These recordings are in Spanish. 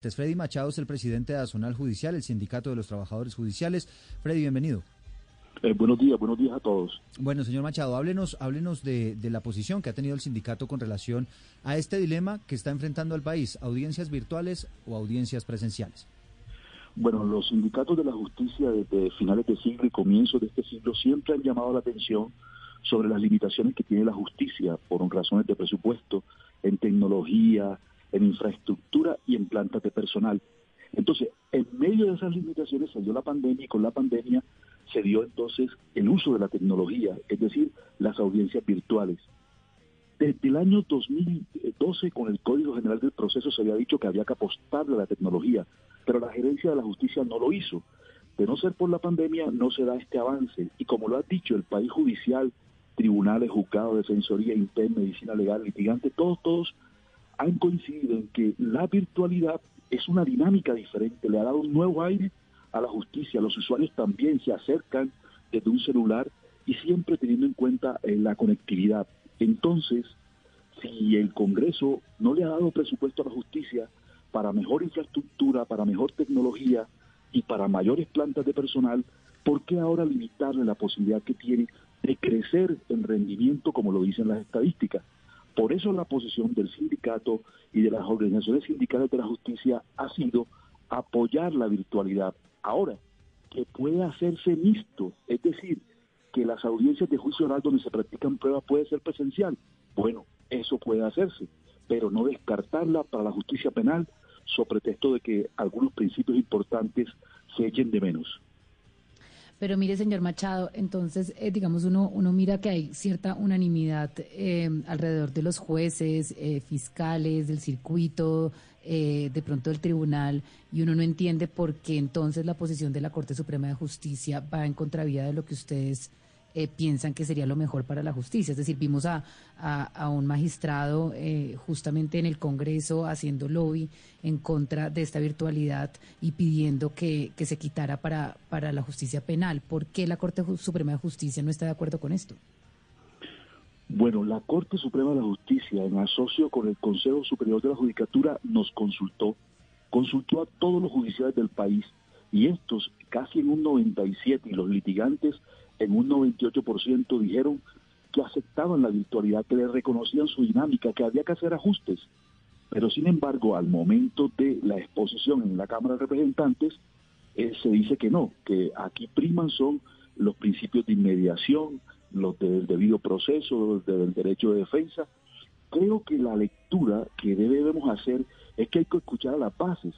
Freddy Machado es el presidente de Azonal Judicial, el Sindicato de los Trabajadores Judiciales. Freddy, bienvenido. Eh, buenos días, buenos días a todos. Bueno, señor Machado, háblenos, háblenos de, la posición que ha tenido el sindicato con relación a este dilema que está enfrentando al país, audiencias virtuales o audiencias presenciales. Bueno, los sindicatos de la justicia desde finales de siglo y comienzos de este siglo siempre han llamado la atención sobre las limitaciones que tiene la justicia por razones de presupuesto, en tecnología, en infraestructura plantas de personal. Entonces, en medio de esas limitaciones dio la pandemia y con la pandemia se dio entonces el uso de la tecnología, es decir, las audiencias virtuales. Desde el año 2012, con el Código General del Proceso, se había dicho que había que apostarle a la tecnología, pero la gerencia de la justicia no lo hizo. De no ser por la pandemia, no se da este avance. Y como lo ha dicho el país judicial, tribunales, juzgados, defensoría interna, medicina legal, litigante, todos, todos han coincidido en que la virtualidad es una dinámica diferente, le ha dado un nuevo aire a la justicia. Los usuarios también se acercan desde un celular y siempre teniendo en cuenta eh, la conectividad. Entonces, si el Congreso no le ha dado presupuesto a la justicia para mejor infraestructura, para mejor tecnología y para mayores plantas de personal, ¿por qué ahora limitarle la posibilidad que tiene de crecer en rendimiento como lo dicen las estadísticas? Por eso la posición del sindicato y de las organizaciones sindicales de la justicia ha sido apoyar la virtualidad. Ahora, que puede hacerse mixto, es decir, que las audiencias de juicio oral donde se practican pruebas puede ser presencial. Bueno, eso puede hacerse, pero no descartarla para la justicia penal sobre pretexto de que algunos principios importantes se echen de menos. Pero mire, señor Machado, entonces, eh, digamos, uno, uno mira que hay cierta unanimidad eh, alrededor de los jueces, eh, fiscales, del circuito, de pronto del tribunal, y uno no entiende por qué entonces la posición de la Corte Suprema de Justicia va en contravía de lo que ustedes eh, piensan que sería lo mejor para la justicia. Es decir, vimos a, a, un magistrado eh, justamente en el Congreso haciendo lobby en contra de esta virtualidad y pidiendo que, que se quitara para, para la justicia penal. ¿Por qué la Corte Suprema de Justicia no está de acuerdo con esto? Bueno, la Corte Suprema de la Justicia, en asocio con el Consejo Superior de la Judicatura, nos consultó, consultó a todos los judiciales del país y estos casi en un 97 y los litigantes en un 98% dijeron que aceptaban la virtualidad, que le reconocían su dinámica, que había que hacer ajustes. Pero sin embargo, al momento de la exposición en la Cámara de Representantes, eh, se dice que no, que aquí priman son los principios de inmediación, los del debido proceso, los del derecho de defensa. Creo que la lectura que debemos hacer es que hay que escuchar a las bases.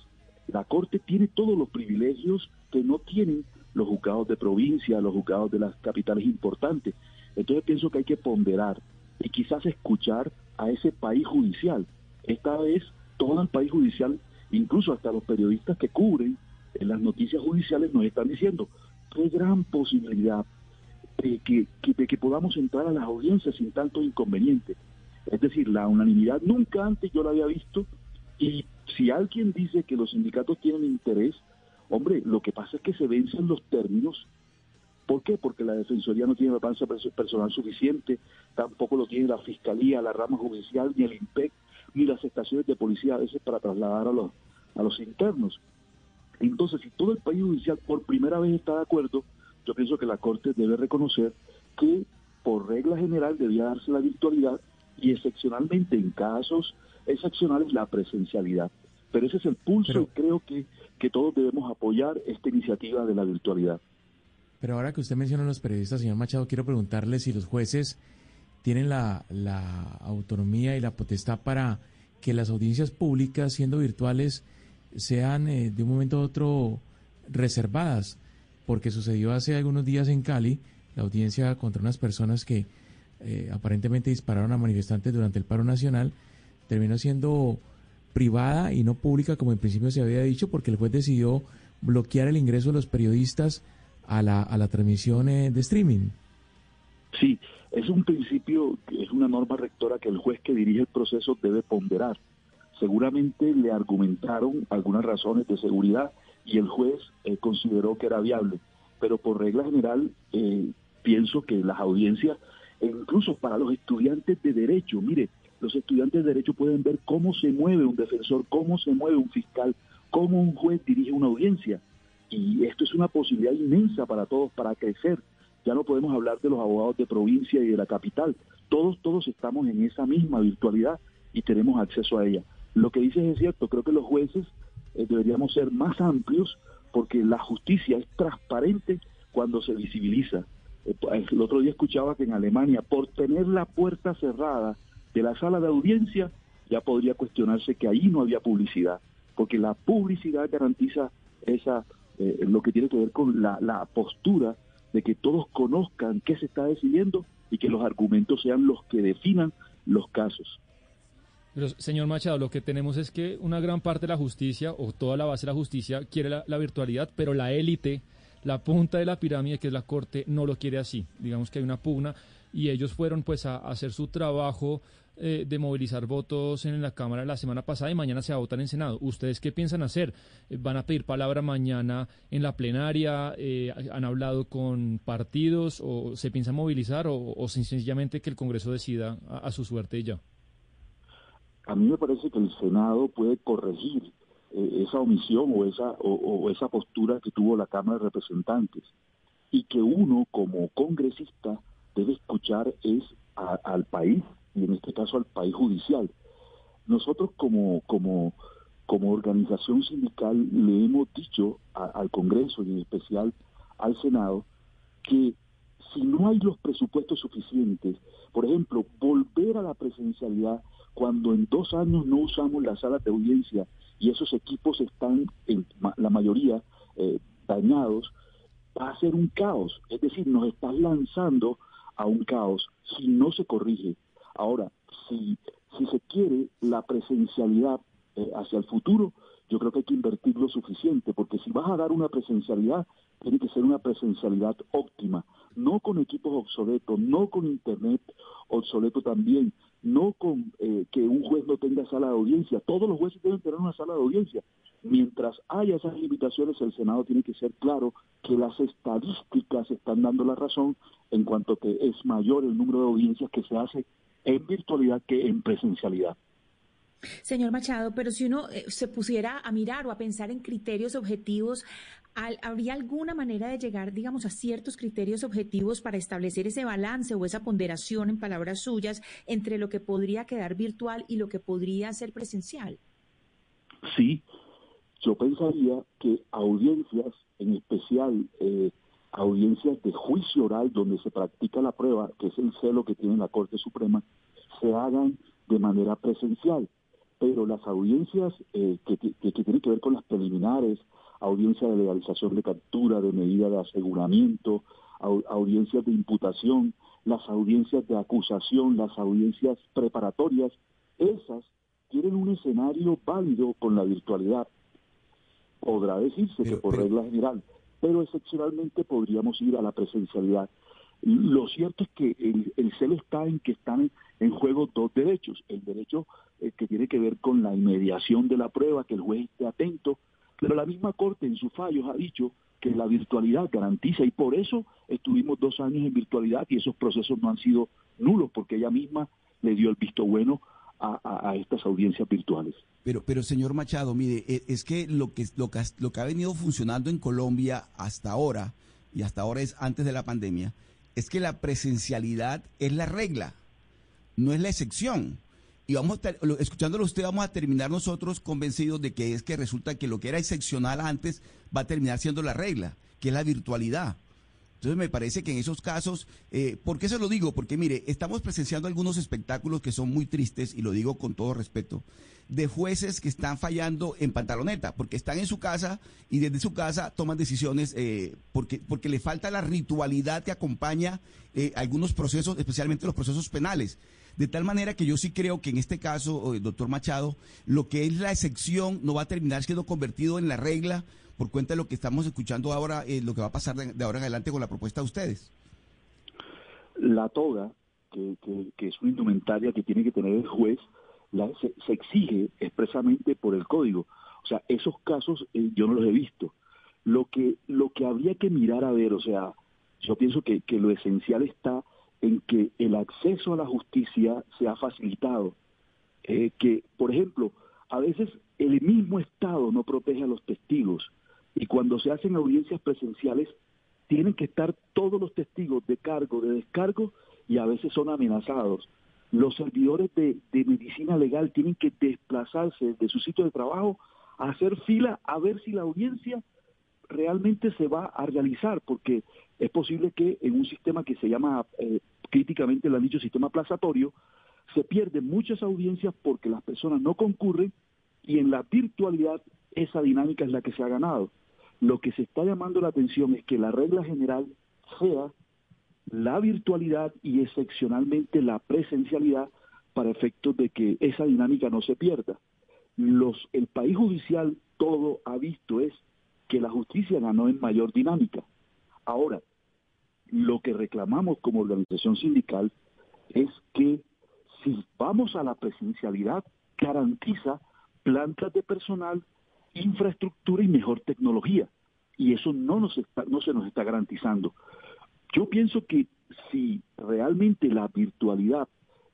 La Corte tiene todos los privilegios que no tienen los juzgados de provincia, los juzgados de las capitales importantes. Entonces pienso que hay que ponderar y quizás escuchar a ese país judicial. Esta vez todo el país judicial, incluso hasta los periodistas que cubren en las noticias judiciales nos están diciendo qué gran posibilidad de que, de que podamos entrar a las audiencias sin tanto inconveniente. Es decir, la unanimidad nunca antes yo la había visto y si alguien dice que los sindicatos tienen interés Hombre, lo que pasa es que se vencen los términos. ¿Por qué? Porque la Defensoría no tiene avance personal suficiente, tampoco lo tiene la Fiscalía, la rama judicial, ni el IMPEC, ni las estaciones de policía a veces para trasladar a los, a los internos. Entonces, si todo el país judicial por primera vez está de acuerdo, yo pienso que la Corte debe reconocer que por regla general debía darse la virtualidad y excepcionalmente en casos excepcionales la presencialidad. Pero ese es el pulso y creo que, que todos debemos apoyar esta iniciativa de la virtualidad. Pero ahora que usted menciona a los periodistas, señor Machado, quiero preguntarle si los jueces tienen la, la autonomía y la potestad para que las audiencias públicas, siendo virtuales, sean eh, de un momento a otro reservadas, porque sucedió hace algunos días en Cali la audiencia contra unas personas que eh, aparentemente dispararon a manifestantes durante el paro nacional, terminó siendo privada y no pública como en principio se había dicho, porque el juez decidió bloquear el ingreso de los periodistas a la, a la transmisión eh, de streaming. Sí, es un principio, es una norma rectora que el juez que dirige el proceso debe ponderar. Seguramente le argumentaron algunas razones de seguridad y el juez eh, consideró que era viable, pero por regla general eh, pienso que las audiencias, e incluso para los estudiantes de derecho, mire, los estudiantes de derecho pueden ver cómo se mueve un defensor, cómo se mueve un fiscal, cómo un juez dirige una audiencia. Y esto es una posibilidad inmensa para todos para crecer. Ya no podemos hablar de los abogados de provincia y de la capital. Todos, todos estamos en esa misma virtualidad y tenemos acceso a ella. Lo que dices es cierto, creo que los jueces eh, deberíamos ser más amplios porque la justicia es transparente cuando se visibiliza. Eh, el otro día escuchaba que en Alemania, por tener la puerta cerrada, de la sala de audiencia, ya podría cuestionarse que ahí no había publicidad, porque la publicidad garantiza esa eh, lo que tiene que ver con la, la postura de que todos conozcan qué se está decidiendo y que los argumentos sean los que definan los casos. Señor Machado, lo que tenemos es que una gran parte de la justicia, o toda la base de la justicia, quiere la, virtualidad, pero la élite, la punta de la pirámide, que es la Corte, no lo quiere así. Digamos que hay una pugna y ellos fueron pues a, hacer su trabajo eh, de movilizar votos en la Cámara la semana pasada y mañana se va a votar en Senado. ¿Ustedes qué piensan hacer? Eh, ¿Van a pedir palabra mañana en la plenaria? Eh, ¿Han hablado con partidos o se piensa movilizar o, sencillamente que el Congreso decida a su suerte ya? a mí me parece que el Senado puede corregir eh, esa omisión o esa, o, esa postura que tuvo la Cámara de Representantes y que uno como congresista debe escuchar es al país y en este caso al país judicial. Nosotros como, como, como organización sindical le hemos dicho al Congreso y en especial al Senado que si no hay los presupuestos suficientes, por ejemplo, volver a la presencialidad cuando en dos años no usamos las salas de audiencia y esos equipos están, en la mayoría, eh, dañados, va a ser un caos. Es decir, nos estás lanzando a un caos si no se corrige. Ahora, si, si se quiere la presencialidad eh, hacia el futuro, yo creo que hay que invertir lo suficiente, porque si vas a dar una presencialidad, tiene que ser una presencialidad óptima, no con equipos obsoletos, no con internet obsoleto también, no con eh, que un juez no tenga sala de audiencia. Todos los jueces deben tener una sala de audiencia. Mientras haya esas limitaciones, el Senado tiene que ser claro que las estadísticas están dando la razón en cuanto que es mayor el número de audiencias que se hace en virtualidad que en presencialidad. Señor Machado, pero si uno eh, se pusiera a mirar o a pensar en criterios objetivos, ¿habría alguna manera de llegar, digamos, a ciertos criterios objetivos para establecer ese balance o esa ponderación, en palabras suyas, entre lo que podría quedar virtual y lo que podría ser presencial? Sí, yo pensaría que audiencias, en especial eh, audiencias de juicio oral donde se practica la prueba, que es el celo que tiene la Corte Suprema, se hagan de manera presencial pero las audiencias eh, que, tienen que ver con las preliminares, audiencia de legalización de captura, de medida de aseguramiento, audiencias de imputación, las audiencias de acusación, las audiencias preparatorias, esas tienen un escenario válido con la virtualidad. Podrá decirse que por regla general, pero excepcionalmente podríamos ir a la presencialidad. Lo cierto es que el, el celo está en que están en juego dos derechos. El derecho eh, que tiene que ver con la inmediación de la prueba, que el juez esté atento, pero la misma Corte en sus fallos ha dicho que la virtualidad garantiza y por eso estuvimos dos años en virtualidad y esos procesos no han sido nulos porque ella misma le dio el visto bueno a, estas audiencias virtuales. Pero, pero señor Machado, mire, e, es que lo que, lo que lo que ha venido funcionando en Colombia hasta ahora y hasta ahora es antes de la pandemia es que la presencialidad es la regla, no es la excepción. Y vamos, escuchándolo usted, vamos a terminar nosotros convencidos de que es que resulta que lo que era excepcional antes va a terminar siendo la regla, que es la virtualidad. Entonces me parece que en esos casos, eh, ¿por qué se lo digo? Porque mire, estamos presenciando algunos espectáculos que son muy tristes, y lo digo con todo respeto, de jueces que están fallando en pantaloneta, porque están en su casa y desde su casa toman decisiones eh, porque, porque le falta la ritualidad que acompaña eh, algunos procesos, especialmente los procesos penales. De tal manera que yo sí creo que en este caso, doctor Machado, lo que es la excepción no va a terminar siendo convertido en la regla por cuenta de lo que estamos escuchando ahora, eh, lo que va a pasar de, ahora en adelante con la propuesta de ustedes? La toga, que, es una indumentaria que tiene que tener el juez, se, exige expresamente por el código. O sea, esos casos eh, yo no los he visto. Lo que, lo que habría que mirar a ver, o sea, yo pienso que, que lo esencial está en que el acceso a la justicia sea facilitado. Eh, que, por ejemplo, a veces el mismo Estado no protege a los testigos Y cuando se hacen audiencias presenciales, tienen que estar todos los testigos de cargo, de descargo, y a veces son amenazados. Los servidores de, medicina legal tienen que desplazarse de su sitio de trabajo a hacer fila a ver si la audiencia realmente se va a realizar, porque es posible que en un sistema que se llama, eh, críticamente lo han dicho, sistema plazatorio, se pierden muchas audiencias porque las personas no concurren y en la virtualidad esa dinámica es la que se ha ganado. Lo que se está llamando la atención es que la regla general sea la virtualidad y excepcionalmente la presencialidad para efectos de que esa dinámica no se pierda. Los, el país judicial todo ha visto es que la justicia ganó en mayor dinámica. Ahora, lo que reclamamos como organización sindical es que si vamos a la presencialidad, garantiza plantas de personal, infraestructura y mejor tecnología. Y eso no, nos está, no se nos está garantizando. Yo pienso que si realmente la virtualidad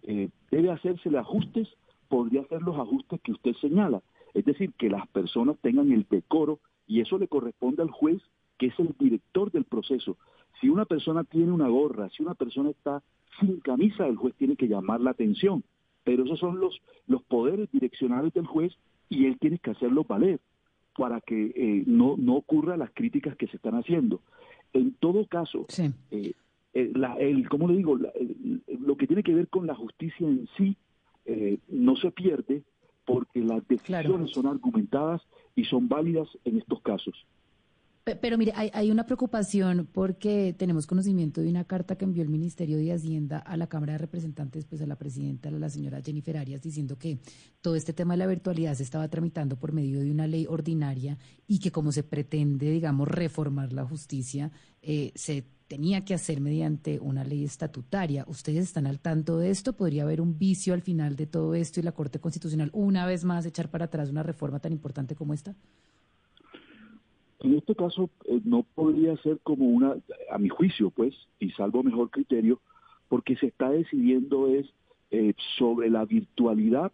eh, debe hacerse ajustes, podría hacer los ajustes que usted señala. Es decir, que las personas tengan el decoro y eso le corresponde al juez, que es el director del proceso. Si una persona tiene una gorra, si una persona está sin camisa, el juez tiene que llamar la atención. Pero esos son los, los poderes direccionales del juez y él tiene que hacerlo valer para que eh, no, no ocurra las críticas que se están haciendo. En todo caso, eh, eh, el, ¿cómo le digo? lo que tiene que ver con la justicia en sí no se pierde porque las decisiones son argumentadas y son válidas en estos casos. Pero mire, hay, una preocupación porque tenemos conocimiento de una carta que envió el Ministerio de Hacienda a la Cámara de Representantes, pues a la presidenta, la señora Jennifer Arias, diciendo que todo este tema de la virtualidad se estaba tramitando por medio de una ley ordinaria y que como se pretende, digamos, reformar la justicia, eh, se tenía que hacer mediante una ley estatutaria. ¿Ustedes están al tanto de esto? ¿Podría haber un vicio al final de todo esto y la Corte Constitucional una vez más echar para atrás una reforma tan importante como esta? En este caso eh, no podría ser como una, a mi juicio, pues, y salvo mejor criterio, porque se está decidiendo es eh, sobre la virtualidad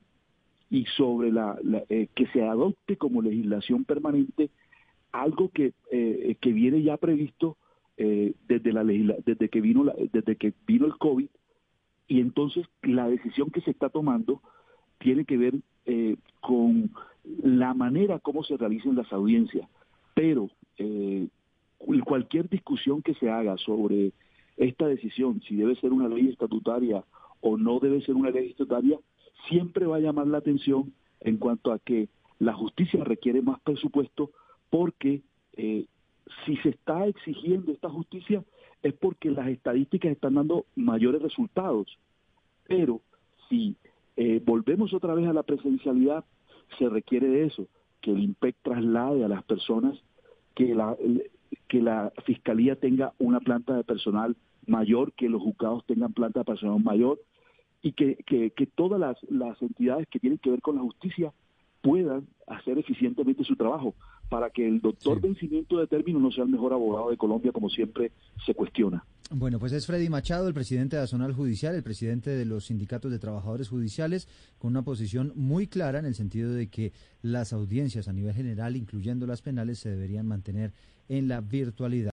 y sobre la, eh, que se adopte como legislación permanente algo que, que viene ya previsto desde la desde que vino la, desde que vino el covid y entonces la decisión que se está tomando tiene que ver con la manera como se realicen las audiencias pero eh, cualquier discusión que se haga sobre esta decisión, si debe ser una ley estatutaria o no debe ser una ley estatutaria, siempre va a llamar la atención en cuanto a que la justicia requiere más presupuesto porque eh, si se está exigiendo esta justicia es porque las estadísticas están dando mayores resultados. Pero si eh, volvemos otra vez a la presencialidad, se requiere de eso que el IMPEC traslade a las personas que la, que la fiscalía tenga una planta de personal mayor, que los juzgados tengan planta de personal mayor y que, que, todas las, las entidades que tienen que ver con la justicia puedan hacer eficientemente su trabajo para que el doctor vencimiento de término no sea el mejor abogado de Colombia como siempre se cuestiona. Bueno, pues es Freddy Machado, el presidente de la Zonal Judicial, el presidente de los sindicatos de trabajadores judiciales, con una posición muy clara en el sentido de que las audiencias a nivel general, incluyendo las penales, se deberían mantener en la virtualidad.